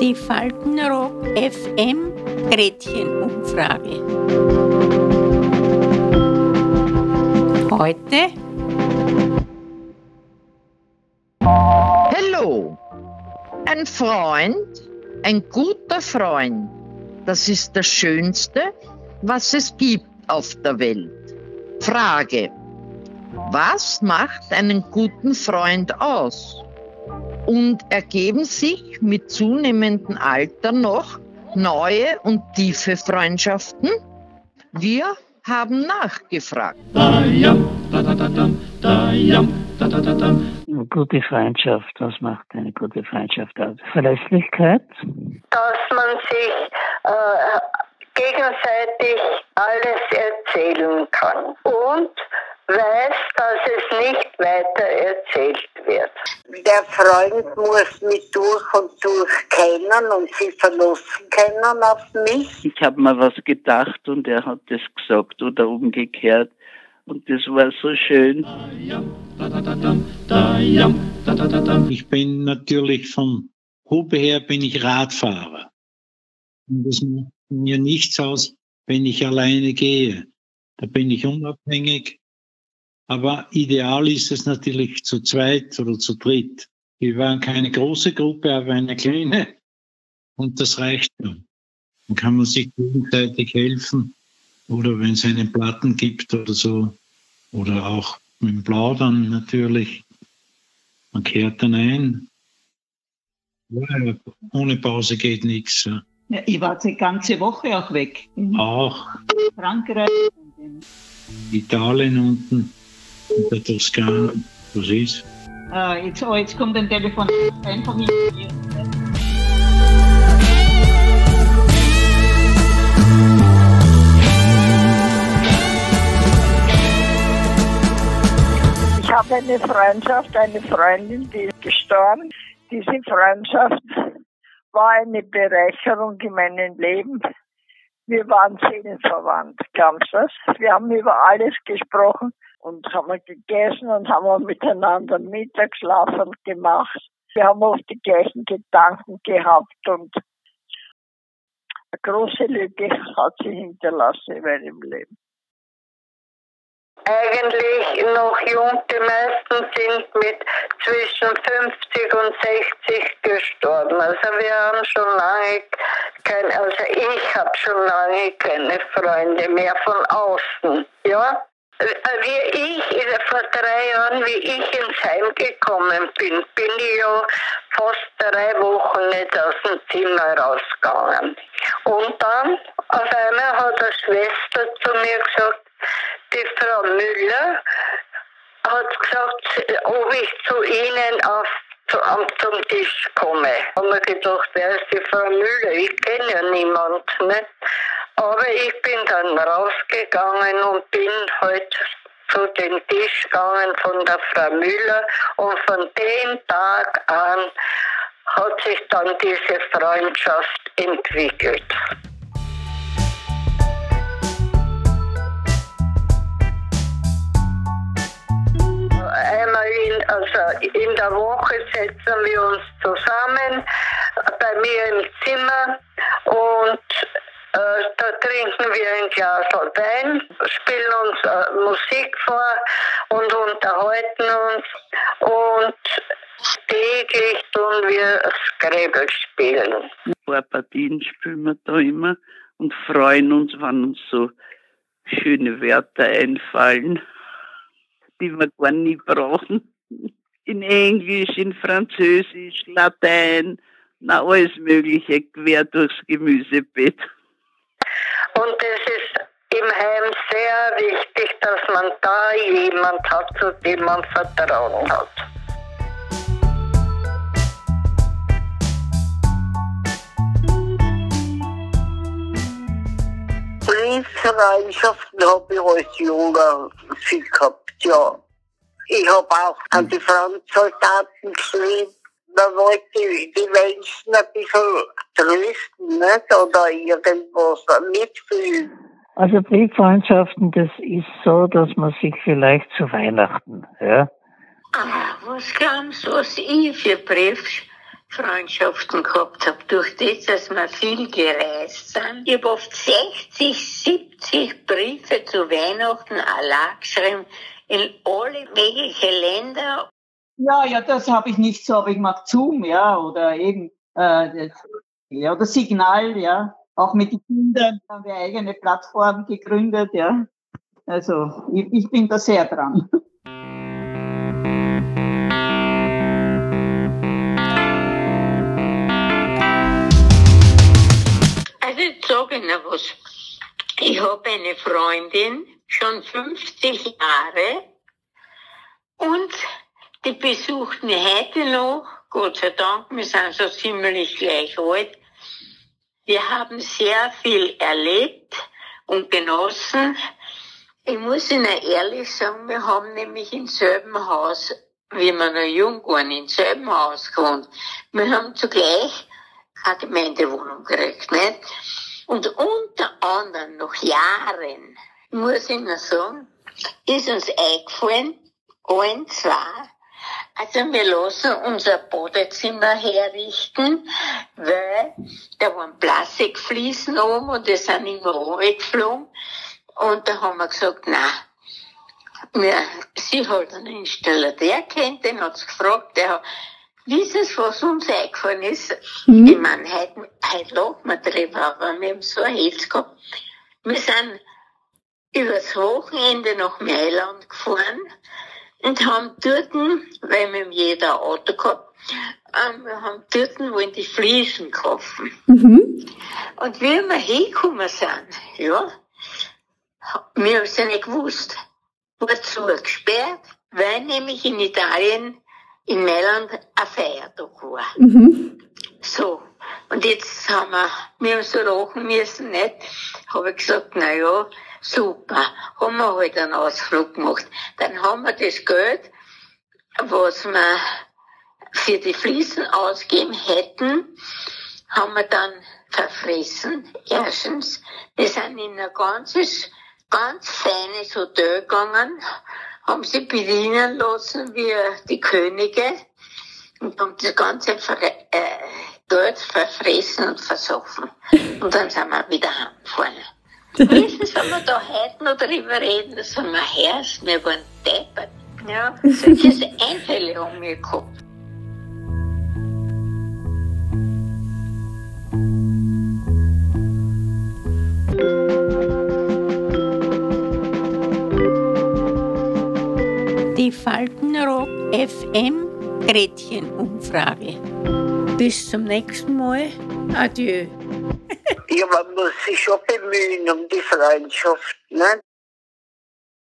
Die Faltenrock FM Gretchenumfrage. Heute Hallo, ein Freund, ein guter Freund, das ist das Schönste, was es gibt auf der Welt. Frage, was macht einen guten Freund aus? Und ergeben sich mit zunehmendem Alter noch neue und tiefe Freundschaften? Wir haben nachgefragt. Gute Freundschaft, was macht eine gute Freundschaft aus? Verlässlichkeit, dass man sich äh, gegenseitig alles erzählen kann und weiß, dass es nicht weiter erzählt wird. Der Freund muss mich durch und durch kennen und sich verlassen können auf mich. ich habe mir was gedacht und er hat das gesagt oder umgekehrt. Und das war so schön. Ich bin natürlich vom Hobby her bin ich Radfahrer. Und das macht mir nichts aus, wenn ich alleine gehe. Da bin ich unabhängig. Aber ideal ist es natürlich zu zweit oder zu dritt. Wir waren keine große Gruppe, aber eine kleine. Und das reicht schon. Dann kann man sich gegenseitig helfen. Oder wenn es einen Platten gibt oder so. Oder auch mit dem Plaudern natürlich. Man kehrt dann ein. Ja, ohne Pause geht nichts. Ja. Ja, ich war die ganze Woche auch weg. In Auch Frankreich. Italien unten, Toskana. Was ist? Äh, jetzt, oh, jetzt kommt ein Telefon. Einfach in Ich habe eine Freundschaft, eine Freundin, die ist gestorben. Diese Freundschaft war eine Bereicherung in meinem Leben. Wir waren seelenverwandt, glaubst du das? Wir haben über alles gesprochen und haben gegessen und haben miteinander Mittagsschlafen gemacht. Wir haben oft die gleichen Gedanken gehabt und eine große Lücke hat sie hinterlassen in meinem Leben. Eigentlich noch jung, die meisten sind mit zwischen 50 und 60 gestorben. Also wir haben schon lange kein, also ich habe schon lange keine Freunde mehr von außen, ja. Wie ich vor drei Jahren, wie ich ins Heim gekommen bin, bin ich ja fast drei Wochen nicht aus dem Zimmer rausgegangen. Und dann auf einmal hat eine Schwester zu mir gesagt, die Frau Müller hat gesagt, ob ich zu Ihnen auf, zu, zum Tisch komme. Haben wir gedacht, wer ist die Frau Müller? Ich kenne ja niemand. Ne? Aber ich bin dann rausgegangen und bin heute zu dem Tisch gegangen von der Frau Müller und von dem Tag an hat sich dann diese Freundschaft entwickelt. Einmal in, also in der Woche setzen wir uns zusammen bei mir im Zimmer trinken wir ein Glas Wein, spielen uns äh, Musik vor und unterhalten uns und täglich tun wir Scrabble spielen. Ein paar Partien spielen wir da immer und freuen uns, wenn uns so schöne Wörter einfallen, die wir gar nie brauchen. In Englisch, in Französisch, Latein, na alles Mögliche quer durchs Gemüsebeet. Und es ist im Heim sehr wichtig, dass man da jemand hat, zu dem man Vertrauen hat. Brieffreundschaften habe ich als Junger viel gehabt, ja. Ich habe auch an die Frontsoldaten geschrieben. Da wollte ich die Menschen ein bisschen trösten, nicht? Oder irgendwas mitfühlen. Also Brieffreundschaften, das ist so, dass man sich vielleicht zu Weihnachten, ja, Ah, was glaubst du, was ich für Brieffreundschaften gehabt habe, durch das, dass wir viel gereist sind? Ich habe oft 60, 70 Briefe zu Weihnachten allein geschrieben, in alle möglichen Länder. Ja, ja, das habe ich nicht so, aber ich mag Zoom, ja, oder eben, äh, das, ja, oder Signal, ja. Auch mit den Kindern haben wir eigene Plattformen gegründet, ja. Also, ich, ich bin da sehr dran. Also ich sage Ihnen was. Ich habe eine Freundin, schon 50 Jahre, und die besucht mich heute noch, Gott sei Dank, wir sind so ziemlich gleich alt. Wir haben sehr viel erlebt und genossen. Ich muss Ihnen ehrlich sagen, wir haben nämlich im selben Haus, wie wir noch jung waren, im selben Haus gewohnt. Wir haben zugleich eine Gemeindewohnung gekriegt, nicht? Und unter anderem nach Jahren, muss ich Ihnen sagen, ist uns eingefallen, allen zwei, also wir lassen unser Badezimmer herrichten, weil da waren Plastikfliesen oben und die sind immer runtergeflogen. Und da haben wir gesagt, na, wir, sie hat einen Installateur kennt, den hat's gefragt, der hat, Sie, was uns eingefallen ist? Mhm. Ich meine, heute, heute lachen wir drüber, aber wir haben so ein Herz gehabt. Wir sind übers Wochenende nach Mailand gefahren und haben dort, weil wir jeder Auto gehabt, ähm, wir haben dort wollen die Fliesen kaufen. Mhm. Und wie wir hingekommen sind, ja, wir haben es ja nicht gewusst, war zugesperrt, weil nämlich in Italien, in Mailand, ein Feiertag war. Mhm. So. Und jetzt haben wir, wir haben so lachen müssen, nicht? Habe ich gesagt, na ja, super. Haben wir halt einen Ausflug gemacht. Dann haben wir das Geld, was wir für die Fliesen ausgeben hätten, haben wir dann verfressen. Erstens, wir sind in ein ganzes, ganz feines Hotel gegangen, haben sie bedienen lassen wie die Könige und haben das ganze äh, Geld verfressen und versoffen. Und dann sind wir wieder heimgefahren. Wissen Sie, wenn wir da heute noch drüber reden, dass wir herrscht, wir waren deppert. Ja, solche Einfälle haben wir gehabt. Die Faltenrock FM Gretchenumfrage. Bis zum nächsten Mal. Adieu. Ja, man muss sich schon bemühen um die Freundschaft. Ne?